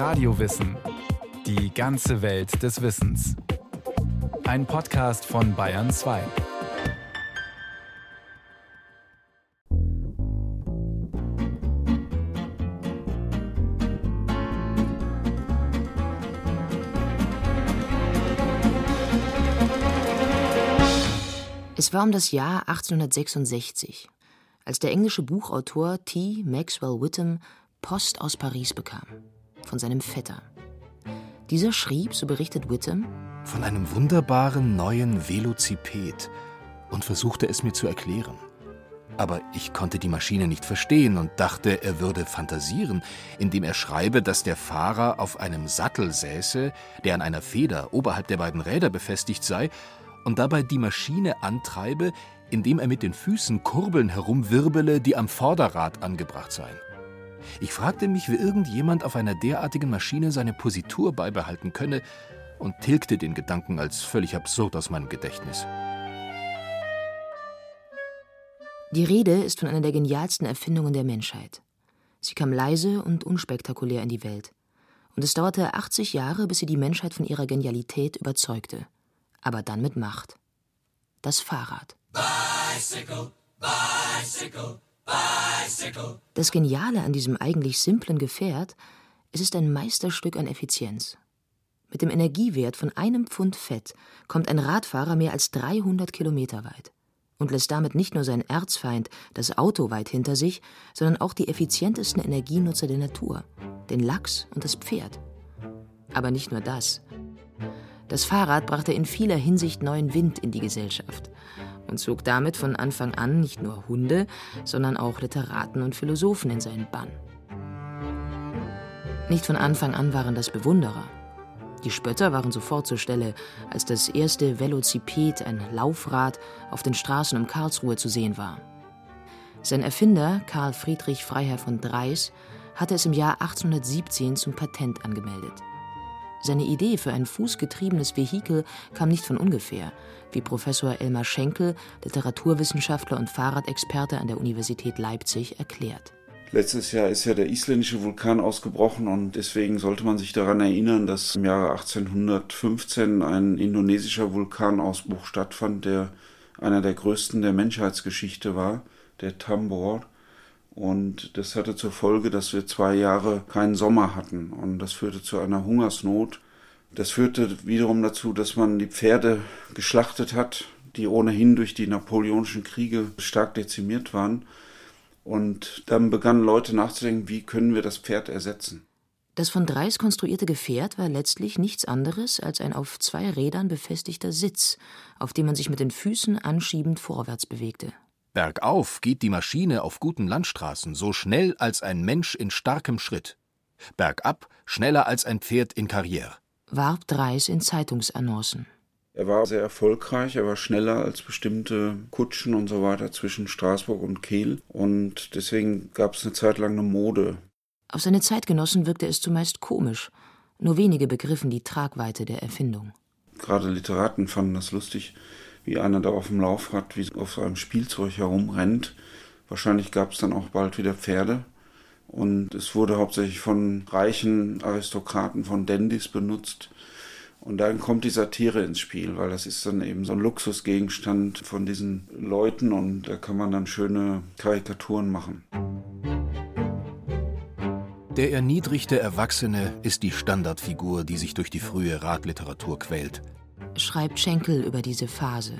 Radiowissen. Die ganze Welt des Wissens. Ein Podcast von Bayern 2. Es war um das Jahr 1866, als der englische Buchautor T. Maxwell Whittam Post aus Paris bekam, von seinem Vetter. Dieser schrieb, so berichtet Whittam, von einem wunderbaren neuen Velociped und versuchte es mir zu erklären. Aber ich konnte die Maschine nicht verstehen und dachte, er würde fantasieren, indem er schreibe, dass der Fahrer auf einem Sattel säße, der an einer Feder oberhalb der beiden Räder befestigt sei, und dabei die Maschine antreibe, indem er mit den Füßen Kurbeln herumwirbele, die am Vorderrad angebracht seien. Ich fragte mich, wie irgendjemand auf einer derartigen Maschine seine Positur beibehalten könne und tilgte den Gedanken als völlig absurd aus meinem Gedächtnis. Die Rede ist von einer der genialsten Erfindungen der Menschheit. Sie kam leise und unspektakulär in die Welt. Und es dauerte 80 Jahre, bis sie die Menschheit von ihrer Genialität überzeugte. Aber dann mit Macht. Das Fahrrad. Bicycle, bicycle, das Geniale an diesem eigentlich simplen Gefährt, es ist ein Meisterstück an Effizienz. Mit dem Energiewert von einem Pfund Fett kommt ein Radfahrer mehr als 300 Kilometer weit und lässt damit nicht nur sein Erzfeind, das Auto, weit hinter sich, sondern auch die effizientesten Energienutzer der Natur, den Lachs und das Pferd. Aber nicht nur das. Das Fahrrad brachte in vieler Hinsicht neuen Wind in die Gesellschaft und zog damit von Anfang an nicht nur Hunde, sondern auch Literaten und Philosophen in seinen Bann. Nicht von Anfang an waren das Bewunderer. Die Spötter waren sofort zur Stelle, als das erste Velociped, ein Laufrad, auf den Straßen um Karlsruhe zu sehen war. Sein Erfinder, Karl Friedrich Freiherr von Dreis, hatte es im Jahr 1817 zum Patent angemeldet. Seine Idee für ein fußgetriebenes Vehikel kam nicht von ungefähr, wie Professor Elmar Schenkel, Literaturwissenschaftler und Fahrradexperte an der Universität Leipzig, erklärt. Letztes Jahr ist ja der isländische Vulkan ausgebrochen und deswegen sollte man sich daran erinnern, dass im Jahre 1815 ein indonesischer Vulkanausbruch stattfand, der einer der größten der Menschheitsgeschichte war, der Tambor. Und das hatte zur Folge, dass wir zwei Jahre keinen Sommer hatten. Und das führte zu einer Hungersnot. Das führte wiederum dazu, dass man die Pferde geschlachtet hat, die ohnehin durch die napoleonischen Kriege stark dezimiert waren. Und dann begannen Leute nachzudenken, wie können wir das Pferd ersetzen. Das von Dreis konstruierte Gefährt war letztlich nichts anderes als ein auf zwei Rädern befestigter Sitz, auf dem man sich mit den Füßen anschiebend vorwärts bewegte. Bergauf geht die Maschine auf guten Landstraßen so schnell als ein Mensch in starkem Schritt. Bergab schneller als ein Pferd in Karriere. Warb Dreis in Zeitungsannoncen. Er war sehr erfolgreich, er war schneller als bestimmte Kutschen und so weiter zwischen Straßburg und Kehl und deswegen gab es eine Zeit lang eine Mode. Auf seine Zeitgenossen wirkte es zumeist komisch. Nur wenige begriffen die Tragweite der Erfindung. Gerade Literaten fanden das lustig, wie einer da auf dem Laufrad wie auf so einem Spielzeug herumrennt. Wahrscheinlich gab es dann auch bald wieder Pferde. Und es wurde hauptsächlich von reichen Aristokraten, von Dandys benutzt. Und dann kommt die Satire ins Spiel, weil das ist dann eben so ein Luxusgegenstand von diesen Leuten und da kann man dann schöne Karikaturen machen. Der erniedrigte Erwachsene ist die Standardfigur, die sich durch die frühe Radliteratur quält schreibt Schenkel über diese Phase.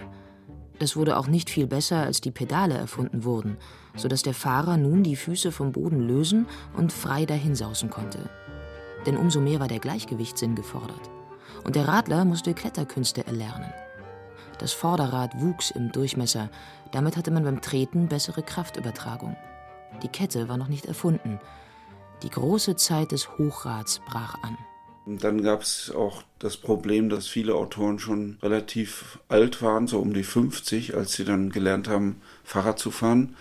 Das wurde auch nicht viel besser, als die Pedale erfunden wurden, sodass der Fahrer nun die Füße vom Boden lösen und frei dahinsausen konnte. Denn umso mehr war der Gleichgewichtssinn gefordert. Und der Radler musste Kletterkünste erlernen. Das Vorderrad wuchs im Durchmesser, damit hatte man beim Treten bessere Kraftübertragung. Die Kette war noch nicht erfunden. Die große Zeit des Hochrads brach an. Und dann gab es auch das Problem, dass viele Autoren schon relativ alt waren, so um die 50, als sie dann gelernt haben, Fahrrad zu fahren.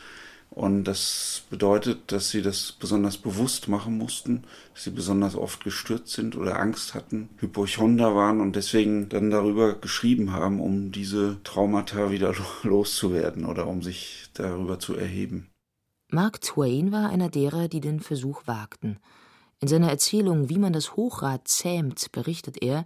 Und das bedeutet, dass sie das besonders bewusst machen mussten, dass sie besonders oft gestürzt sind oder Angst hatten, Hypochonder waren und deswegen dann darüber geschrieben haben, um diese Traumata wieder loszuwerden oder um sich darüber zu erheben. Mark Twain war einer derer, die den Versuch wagten. In seiner Erzählung Wie man das Hochrad zähmt berichtet er,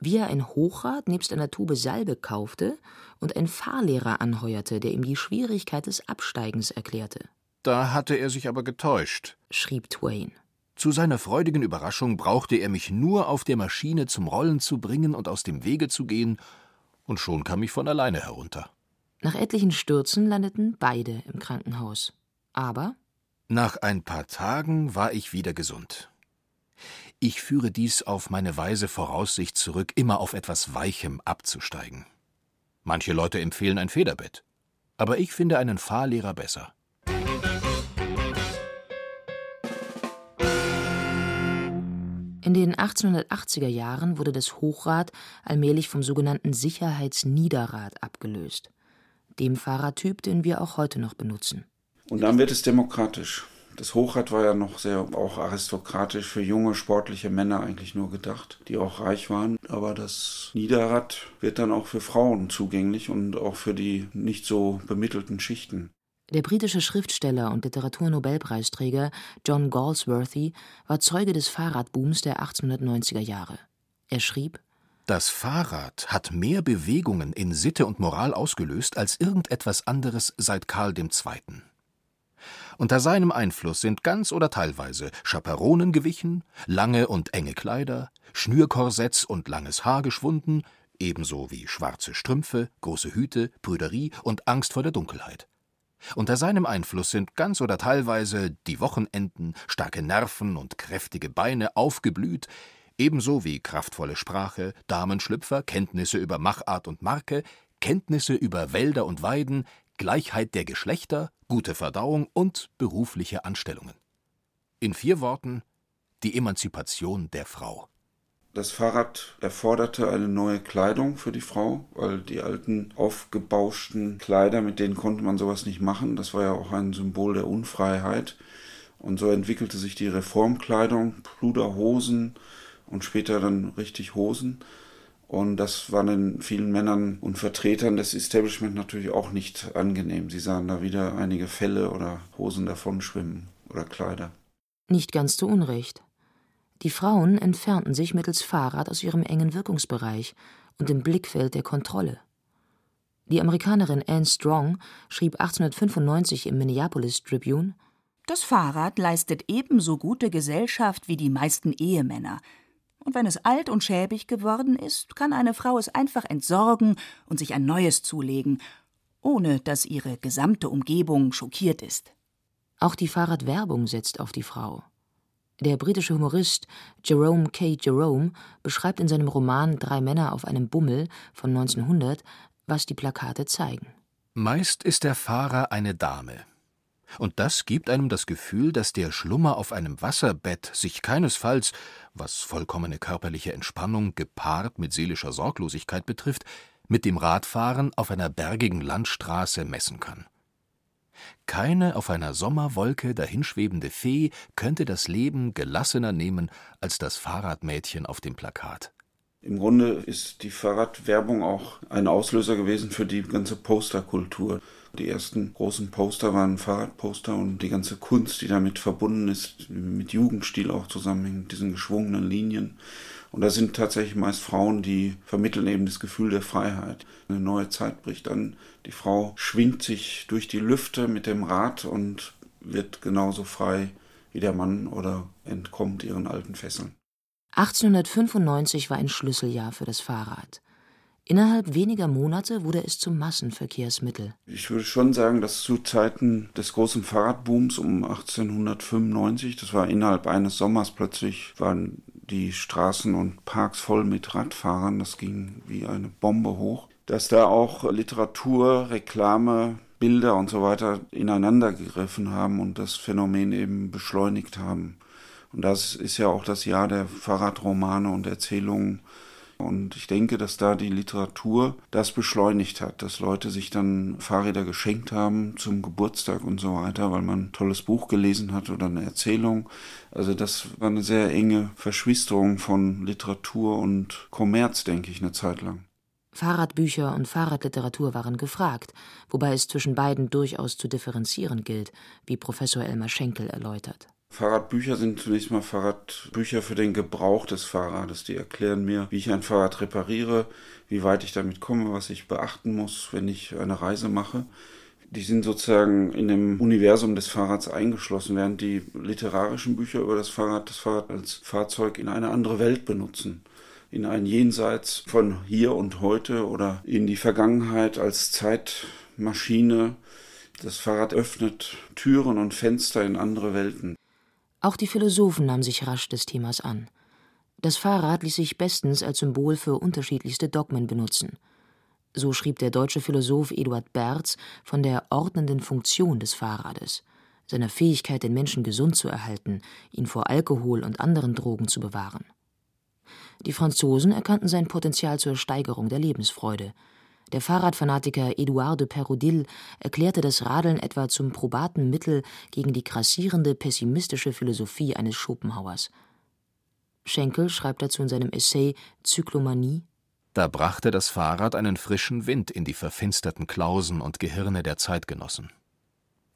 wie er ein Hochrad nebst einer Tube Salbe kaufte und einen Fahrlehrer anheuerte, der ihm die Schwierigkeit des Absteigens erklärte. Da hatte er sich aber getäuscht, schrieb Twain. Zu seiner freudigen Überraschung brauchte er mich nur auf der Maschine zum Rollen zu bringen und aus dem Wege zu gehen, und schon kam ich von alleine herunter. Nach etlichen Stürzen landeten beide im Krankenhaus. Aber nach ein paar Tagen war ich wieder gesund. Ich führe dies auf meine weise Voraussicht zurück, immer auf etwas Weichem abzusteigen. Manche Leute empfehlen ein Federbett, aber ich finde einen Fahrlehrer besser. In den 1880er Jahren wurde das Hochrad allmählich vom sogenannten Sicherheitsniederrad abgelöst, dem Fahrradtyp, den wir auch heute noch benutzen. Und dann wird es demokratisch. Das Hochrad war ja noch sehr auch aristokratisch für junge sportliche Männer eigentlich nur gedacht, die auch reich waren. Aber das Niederrad wird dann auch für Frauen zugänglich und auch für die nicht so bemittelten Schichten. Der britische Schriftsteller und Literaturnobelpreisträger John Galsworthy war Zeuge des Fahrradbooms der 1890er Jahre. Er schrieb: Das Fahrrad hat mehr Bewegungen in Sitte und Moral ausgelöst als irgendetwas anderes seit Karl II. Unter seinem Einfluss sind ganz oder teilweise Chaperonen gewichen, lange und enge Kleider, Schnürkorsetts und langes Haar geschwunden, ebenso wie schwarze Strümpfe, große Hüte, Prüderie und Angst vor der Dunkelheit. Unter seinem Einfluss sind ganz oder teilweise die Wochenenden, starke Nerven und kräftige Beine aufgeblüht, ebenso wie kraftvolle Sprache, Damenschlüpfer, Kenntnisse über Machart und Marke, Kenntnisse über Wälder und Weiden, Gleichheit der Geschlechter, gute Verdauung und berufliche Anstellungen. In vier Worten die Emanzipation der Frau. Das Fahrrad erforderte eine neue Kleidung für die Frau, weil die alten aufgebauschten Kleider, mit denen konnte man sowas nicht machen. Das war ja auch ein Symbol der Unfreiheit. Und so entwickelte sich die Reformkleidung, Pluderhosen und später dann richtig Hosen. Und das war den vielen Männern und Vertretern des Establishment natürlich auch nicht angenehm. Sie sahen da wieder einige Felle oder Hosen davon schwimmen oder Kleider. Nicht ganz zu Unrecht. Die Frauen entfernten sich mittels Fahrrad aus ihrem engen Wirkungsbereich und im Blickfeld der Kontrolle. Die Amerikanerin Anne Strong schrieb 1895 im Minneapolis Tribune: Das Fahrrad leistet ebenso gute Gesellschaft wie die meisten Ehemänner. Und wenn es alt und schäbig geworden ist, kann eine Frau es einfach entsorgen und sich ein neues zulegen, ohne dass ihre gesamte Umgebung schockiert ist. Auch die Fahrradwerbung setzt auf die Frau. Der britische Humorist Jerome K. Jerome beschreibt in seinem Roman Drei Männer auf einem Bummel von 1900, was die Plakate zeigen. Meist ist der Fahrer eine Dame. Und das gibt einem das Gefühl, dass der Schlummer auf einem Wasserbett sich keinesfalls, was vollkommene körperliche Entspannung gepaart mit seelischer Sorglosigkeit betrifft, mit dem Radfahren auf einer bergigen Landstraße messen kann. Keine auf einer Sommerwolke dahinschwebende Fee könnte das Leben gelassener nehmen als das Fahrradmädchen auf dem Plakat. Im Grunde ist die Fahrradwerbung auch ein Auslöser gewesen für die ganze Posterkultur. Die ersten großen Poster waren Fahrradposter und die ganze Kunst, die damit verbunden ist, mit Jugendstil auch zusammenhängt, diesen geschwungenen Linien. Und da sind tatsächlich meist Frauen, die vermitteln eben das Gefühl der Freiheit. Eine neue Zeit bricht an. Die Frau schwingt sich durch die Lüfte mit dem Rad und wird genauso frei wie der Mann oder entkommt ihren alten Fesseln. 1895 war ein Schlüsseljahr für das Fahrrad. Innerhalb weniger Monate wurde es zum Massenverkehrsmittel. Ich würde schon sagen, dass zu Zeiten des großen Fahrradbooms um 1895, das war innerhalb eines Sommers plötzlich, waren die Straßen und Parks voll mit Radfahrern. Das ging wie eine Bombe hoch. Dass da auch Literatur, Reklame, Bilder und so weiter ineinander gegriffen haben und das Phänomen eben beschleunigt haben. Und das ist ja auch das Jahr der Fahrradromane und Erzählungen und ich denke, dass da die Literatur das beschleunigt hat, dass Leute sich dann Fahrräder geschenkt haben zum Geburtstag und so weiter, weil man ein tolles Buch gelesen hat oder eine Erzählung. Also das war eine sehr enge Verschwisterung von Literatur und Kommerz, denke ich, eine Zeit lang. Fahrradbücher und Fahrradliteratur waren gefragt, wobei es zwischen beiden durchaus zu differenzieren gilt, wie Professor Elmar Schenkel erläutert. Fahrradbücher sind zunächst mal Fahrradbücher für den Gebrauch des Fahrrades. Die erklären mir, wie ich ein Fahrrad repariere, wie weit ich damit komme, was ich beachten muss, wenn ich eine Reise mache. Die sind sozusagen in dem Universum des Fahrrads eingeschlossen, während die literarischen Bücher über das Fahrrad das Fahrrad als Fahrzeug in eine andere Welt benutzen. In ein Jenseits von hier und heute oder in die Vergangenheit als Zeitmaschine. Das Fahrrad öffnet Türen und Fenster in andere Welten. Auch die Philosophen nahmen sich rasch des Themas an. Das Fahrrad ließ sich bestens als Symbol für unterschiedlichste Dogmen benutzen. So schrieb der deutsche Philosoph Eduard Berz von der ordnenden Funktion des Fahrrades, seiner Fähigkeit, den Menschen gesund zu erhalten, ihn vor Alkohol und anderen Drogen zu bewahren. Die Franzosen erkannten sein Potenzial zur Steigerung der Lebensfreude, der Fahrradfanatiker Edouard de Perodil erklärte das Radeln etwa zum probaten Mittel gegen die grassierende pessimistische Philosophie eines Schopenhauers. Schenkel schreibt dazu in seinem Essay Zyklomanie Da brachte das Fahrrad einen frischen Wind in die verfinsterten Klausen und Gehirne der Zeitgenossen.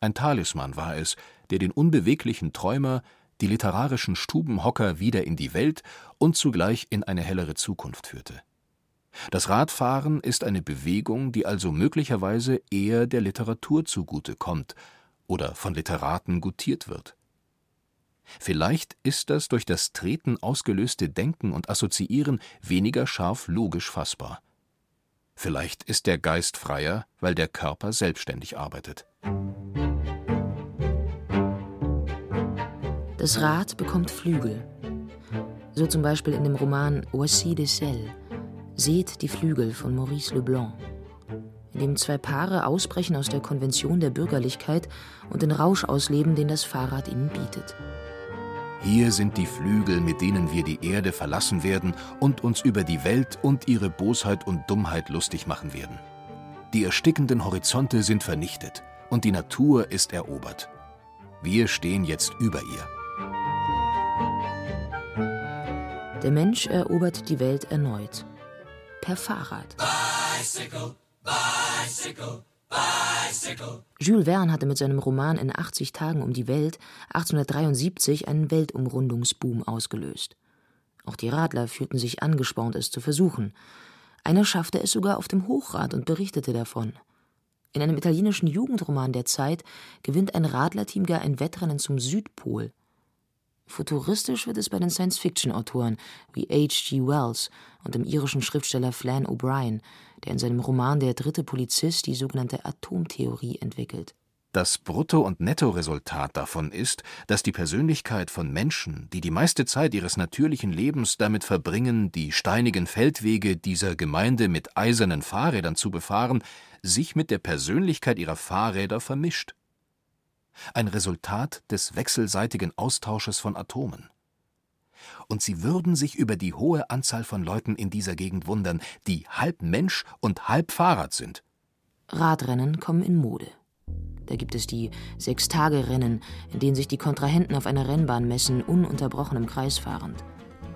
Ein Talisman war es, der den unbeweglichen Träumer, die literarischen Stubenhocker wieder in die Welt und zugleich in eine hellere Zukunft führte. Das Radfahren ist eine Bewegung, die also möglicherweise eher der Literatur zugute kommt oder von Literaten gutiert wird. Vielleicht ist das durch das Treten ausgelöste Denken und Assoziieren weniger scharf logisch fassbar. Vielleicht ist der Geist freier, weil der Körper selbstständig arbeitet. Das Rad bekommt Flügel. So zum Beispiel in dem Roman Voici des Selles Seht die Flügel von Maurice Leblanc, in dem zwei Paare ausbrechen aus der Konvention der Bürgerlichkeit und den Rausch ausleben, den das Fahrrad ihnen bietet. Hier sind die Flügel, mit denen wir die Erde verlassen werden und uns über die Welt und ihre Bosheit und Dummheit lustig machen werden. Die erstickenden Horizonte sind vernichtet und die Natur ist erobert. Wir stehen jetzt über ihr. Der Mensch erobert die Welt erneut per Fahrrad. Bicycle, bicycle, bicycle. Jules Verne hatte mit seinem Roman In 80 Tagen um die Welt 1873 einen Weltumrundungsboom ausgelöst. Auch die Radler fühlten sich angespornt, es zu versuchen. Einer schaffte es sogar auf dem Hochrad und berichtete davon. In einem italienischen Jugendroman der Zeit gewinnt ein Radlerteam gar ein Wettrennen zum Südpol. Futuristisch wird es bei den Science-Fiction-Autoren wie H.G. Wells und dem irischen Schriftsteller Flann O'Brien, der in seinem Roman Der dritte Polizist die sogenannte Atomtheorie entwickelt. Das Brutto- und Nettoresultat davon ist, dass die Persönlichkeit von Menschen, die die meiste Zeit ihres natürlichen Lebens damit verbringen, die steinigen Feldwege dieser Gemeinde mit eisernen Fahrrädern zu befahren, sich mit der Persönlichkeit ihrer Fahrräder vermischt ein Resultat des wechselseitigen Austausches von Atomen. Und sie würden sich über die hohe Anzahl von Leuten in dieser Gegend wundern, die halb Mensch und halb Fahrrad sind. Radrennen kommen in Mode. Da gibt es die Sechs-Tage-Rennen, in denen sich die Kontrahenten auf einer Rennbahn messen, ununterbrochen im Kreis fahrend.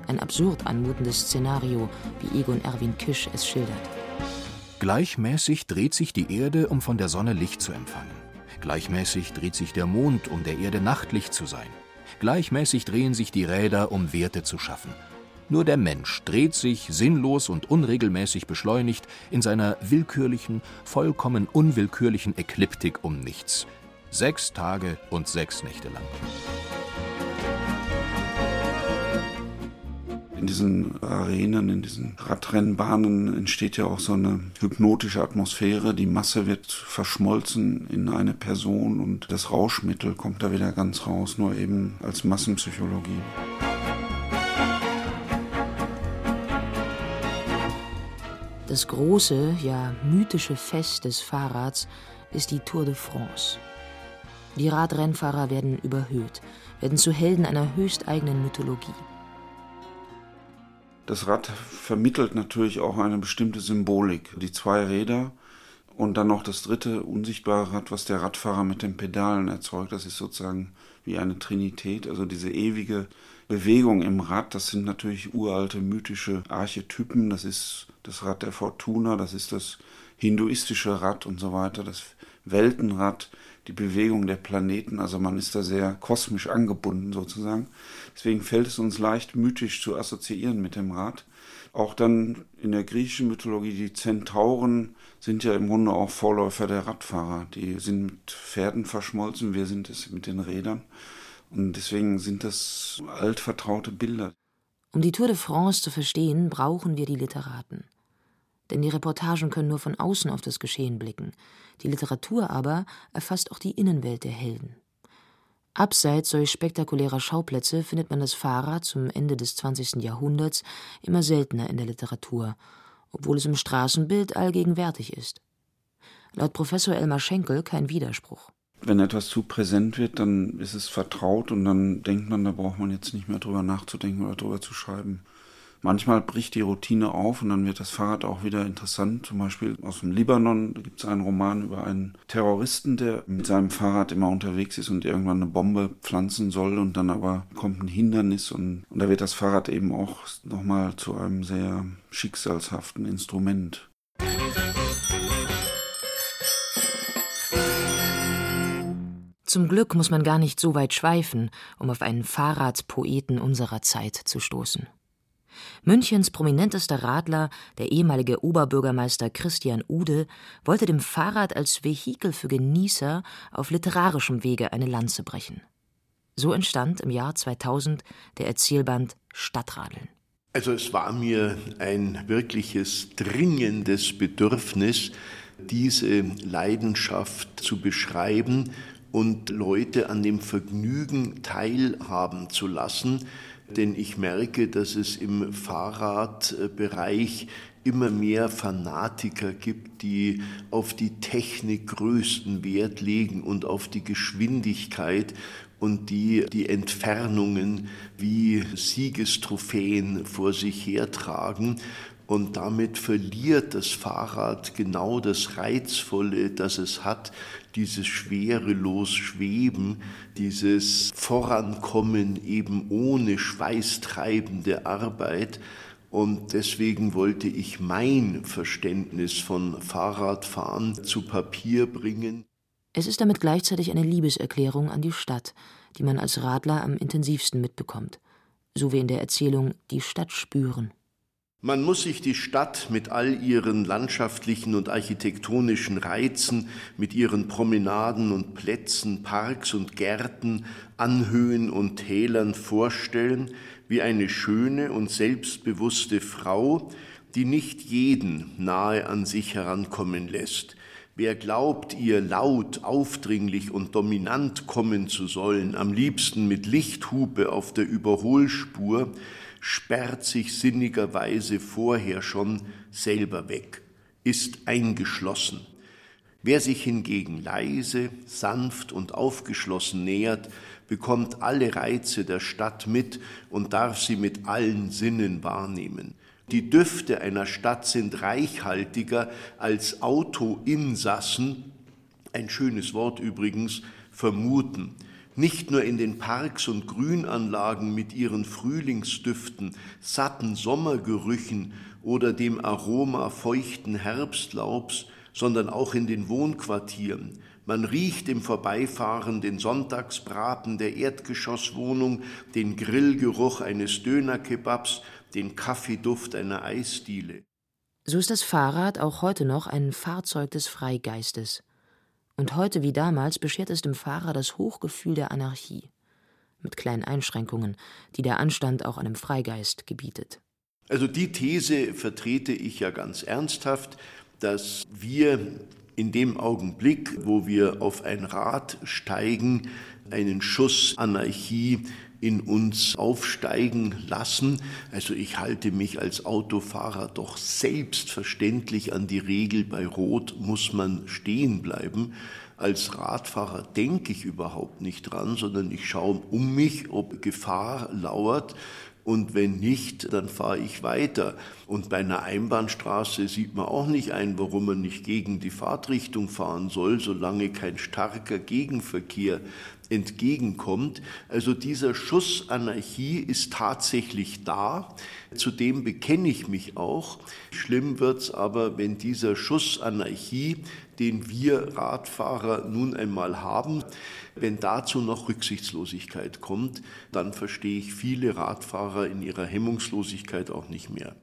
Ein absurd anmutendes Szenario, wie Egon Erwin Kisch es schildert. Gleichmäßig dreht sich die Erde, um von der Sonne Licht zu empfangen. Gleichmäßig dreht sich der Mond, um der Erde nachtlich zu sein. Gleichmäßig drehen sich die Räder, um Werte zu schaffen. Nur der Mensch dreht sich sinnlos und unregelmäßig beschleunigt in seiner willkürlichen, vollkommen unwillkürlichen Ekliptik um nichts. Sechs Tage und sechs Nächte lang. In diesen Arenen, in diesen Radrennbahnen entsteht ja auch so eine hypnotische Atmosphäre. Die Masse wird verschmolzen in eine Person und das Rauschmittel kommt da wieder ganz raus, nur eben als Massenpsychologie. Das große, ja mythische Fest des Fahrrads ist die Tour de France. Die Radrennfahrer werden überhöht, werden zu Helden einer höchsteigenen Mythologie. Das Rad vermittelt natürlich auch eine bestimmte Symbolik. Die zwei Räder und dann noch das dritte unsichtbare Rad, was der Radfahrer mit den Pedalen erzeugt. Das ist sozusagen wie eine Trinität, also diese ewige Bewegung im Rad. Das sind natürlich uralte mythische Archetypen. Das ist das Rad der Fortuna, das ist das hinduistische Rad und so weiter, das Weltenrad, die Bewegung der Planeten. Also man ist da sehr kosmisch angebunden sozusagen. Deswegen fällt es uns leicht, mythisch zu assoziieren mit dem Rad. Auch dann in der griechischen Mythologie, die Zentauren sind ja im Grunde auch Vorläufer der Radfahrer. Die sind mit Pferden verschmolzen, wir sind es mit den Rädern. Und deswegen sind das altvertraute Bilder. Um die Tour de France zu verstehen, brauchen wir die Literaten. Denn die Reportagen können nur von außen auf das Geschehen blicken. Die Literatur aber erfasst auch die Innenwelt der Helden. Abseits solch spektakulärer Schauplätze findet man das Fahrrad zum Ende des 20. Jahrhunderts immer seltener in der Literatur, obwohl es im Straßenbild allgegenwärtig ist. Laut Professor Elmar Schenkel kein Widerspruch. Wenn etwas zu präsent wird, dann ist es vertraut und dann denkt man, da braucht man jetzt nicht mehr drüber nachzudenken oder drüber zu schreiben. Manchmal bricht die Routine auf und dann wird das Fahrrad auch wieder interessant. Zum Beispiel aus dem Libanon gibt es einen Roman über einen Terroristen, der mit seinem Fahrrad immer unterwegs ist und irgendwann eine Bombe pflanzen soll und dann aber kommt ein Hindernis und, und da wird das Fahrrad eben auch nochmal zu einem sehr schicksalshaften Instrument. Zum Glück muss man gar nicht so weit schweifen, um auf einen Fahrradpoeten unserer Zeit zu stoßen. Münchens prominentester Radler, der ehemalige Oberbürgermeister Christian Ude, wollte dem Fahrrad als Vehikel für Genießer auf literarischem Wege eine Lanze brechen. So entstand im Jahr 2000 der Erzählband Stadtradeln. Also es war mir ein wirkliches dringendes Bedürfnis, diese Leidenschaft zu beschreiben und Leute an dem Vergnügen teilhaben zu lassen, denn ich merke, dass es im Fahrradbereich immer mehr Fanatiker gibt, die auf die Technik größten Wert legen und auf die Geschwindigkeit und die die Entfernungen wie Siegestrophäen vor sich hertragen. Und damit verliert das Fahrrad genau das Reizvolle, das es hat, dieses schwerelos Schweben, dieses Vorankommen eben ohne schweißtreibende Arbeit. Und deswegen wollte ich mein Verständnis von Fahrradfahren zu Papier bringen. Es ist damit gleichzeitig eine Liebeserklärung an die Stadt, die man als Radler am intensivsten mitbekommt, so wie in der Erzählung Die Stadt spüren. Man muss sich die Stadt mit all ihren landschaftlichen und architektonischen Reizen, mit ihren Promenaden und Plätzen, Parks und Gärten, Anhöhen und Tälern vorstellen, wie eine schöne und selbstbewusste Frau, die nicht jeden nahe an sich herankommen lässt. Wer glaubt, ihr laut, aufdringlich und dominant kommen zu sollen, am liebsten mit Lichthupe auf der Überholspur, sperrt sich sinnigerweise vorher schon selber weg, ist eingeschlossen. Wer sich hingegen leise, sanft und aufgeschlossen nähert, bekommt alle Reize der Stadt mit und darf sie mit allen Sinnen wahrnehmen. Die Düfte einer Stadt sind reichhaltiger als Autoinsassen, ein schönes Wort übrigens, vermuten nicht nur in den Parks und Grünanlagen mit ihren Frühlingsdüften, satten Sommergerüchen oder dem Aroma feuchten Herbstlaubs, sondern auch in den Wohnquartieren. Man riecht im Vorbeifahren den Sonntagsbraten der Erdgeschosswohnung, den Grillgeruch eines Dönerkebabs, den Kaffeeduft einer Eisdiele. So ist das Fahrrad auch heute noch ein Fahrzeug des Freigeistes. Und heute wie damals beschert es dem Fahrer das Hochgefühl der Anarchie, mit kleinen Einschränkungen, die der Anstand auch einem Freigeist gebietet. Also die These vertrete ich ja ganz ernsthaft, dass wir in dem Augenblick, wo wir auf ein Rad steigen, einen Schuss Anarchie in uns aufsteigen lassen. Also ich halte mich als Autofahrer doch selbstverständlich an die Regel, bei Rot muss man stehen bleiben. Als Radfahrer denke ich überhaupt nicht dran, sondern ich schaue um mich, ob Gefahr lauert. Und wenn nicht, dann fahre ich weiter. Und bei einer Einbahnstraße sieht man auch nicht ein, warum man nicht gegen die Fahrtrichtung fahren soll, solange kein starker Gegenverkehr entgegenkommt. Also dieser Schuss Anarchie ist tatsächlich da. Zudem bekenne ich mich auch. Schlimm wird's aber, wenn dieser Schuss Anarchie, den wir Radfahrer nun einmal haben, wenn dazu noch Rücksichtslosigkeit kommt, dann verstehe ich viele Radfahrer in ihrer Hemmungslosigkeit auch nicht mehr.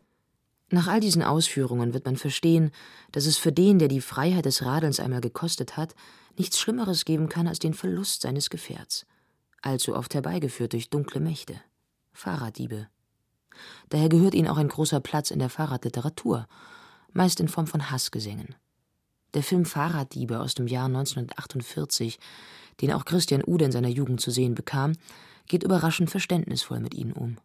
Nach all diesen Ausführungen wird man verstehen, dass es für den, der die Freiheit des Radelns einmal gekostet hat, nichts Schlimmeres geben kann als den Verlust seines Gefährts, allzu oft herbeigeführt durch dunkle Mächte, Fahrraddiebe. Daher gehört ihnen auch ein großer Platz in der Fahrradliteratur, meist in Form von Hassgesängen. Der Film Fahrraddiebe aus dem Jahr 1948, den auch Christian Ude in seiner Jugend zu sehen bekam, geht überraschend verständnisvoll mit ihnen um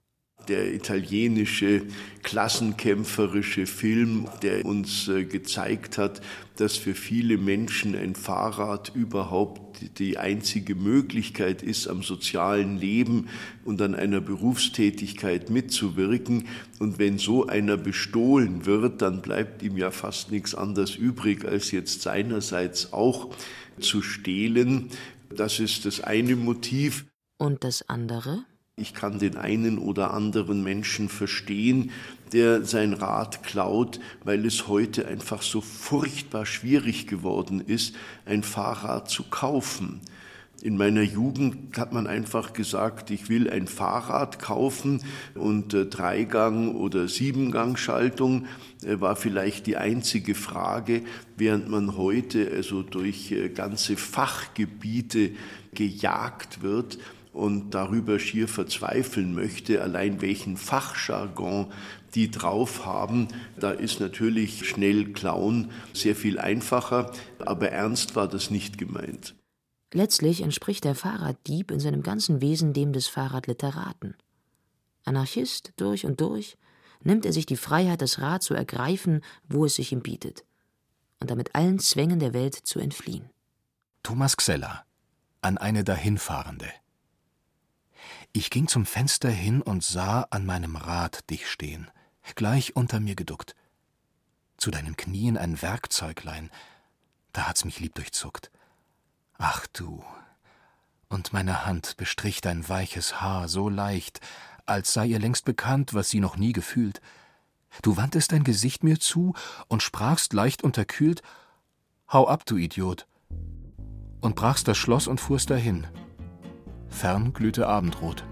der italienische klassenkämpferische Film, der uns äh, gezeigt hat, dass für viele Menschen ein Fahrrad überhaupt die einzige Möglichkeit ist, am sozialen Leben und an einer Berufstätigkeit mitzuwirken. Und wenn so einer bestohlen wird, dann bleibt ihm ja fast nichts anderes übrig, als jetzt seinerseits auch zu stehlen. Das ist das eine Motiv. Und das andere? Ich kann den einen oder anderen Menschen verstehen, der sein Rad klaut, weil es heute einfach so furchtbar schwierig geworden ist, ein Fahrrad zu kaufen. In meiner Jugend hat man einfach gesagt, ich will ein Fahrrad kaufen und äh, Dreigang- oder Siebengangschaltung äh, war vielleicht die einzige Frage, während man heute also durch äh, ganze Fachgebiete gejagt wird und darüber schier verzweifeln möchte, allein welchen Fachjargon die drauf haben. Da ist natürlich schnell klauen sehr viel einfacher, aber ernst war das nicht gemeint. Letztlich entspricht der Fahrraddieb in seinem ganzen Wesen dem des Fahrradliteraten. Anarchist durch und durch, nimmt er sich die Freiheit, das Rad zu ergreifen, wo es sich ihm bietet, und damit allen Zwängen der Welt zu entfliehen. Thomas Xeller an eine Dahinfahrende. Ich ging zum Fenster hin und sah an meinem Rad dich stehen, gleich unter mir geduckt. Zu deinen Knien ein Werkzeuglein, da hat's mich lieb durchzuckt. Ach du, und meine Hand bestrich dein weiches Haar so leicht, als sei ihr längst bekannt, was sie noch nie gefühlt. Du wandtest dein Gesicht mir zu und sprachst leicht unterkühlt: Hau ab, du Idiot! und brachst das Schloss und fuhrst dahin. Fern glühte Abendrot.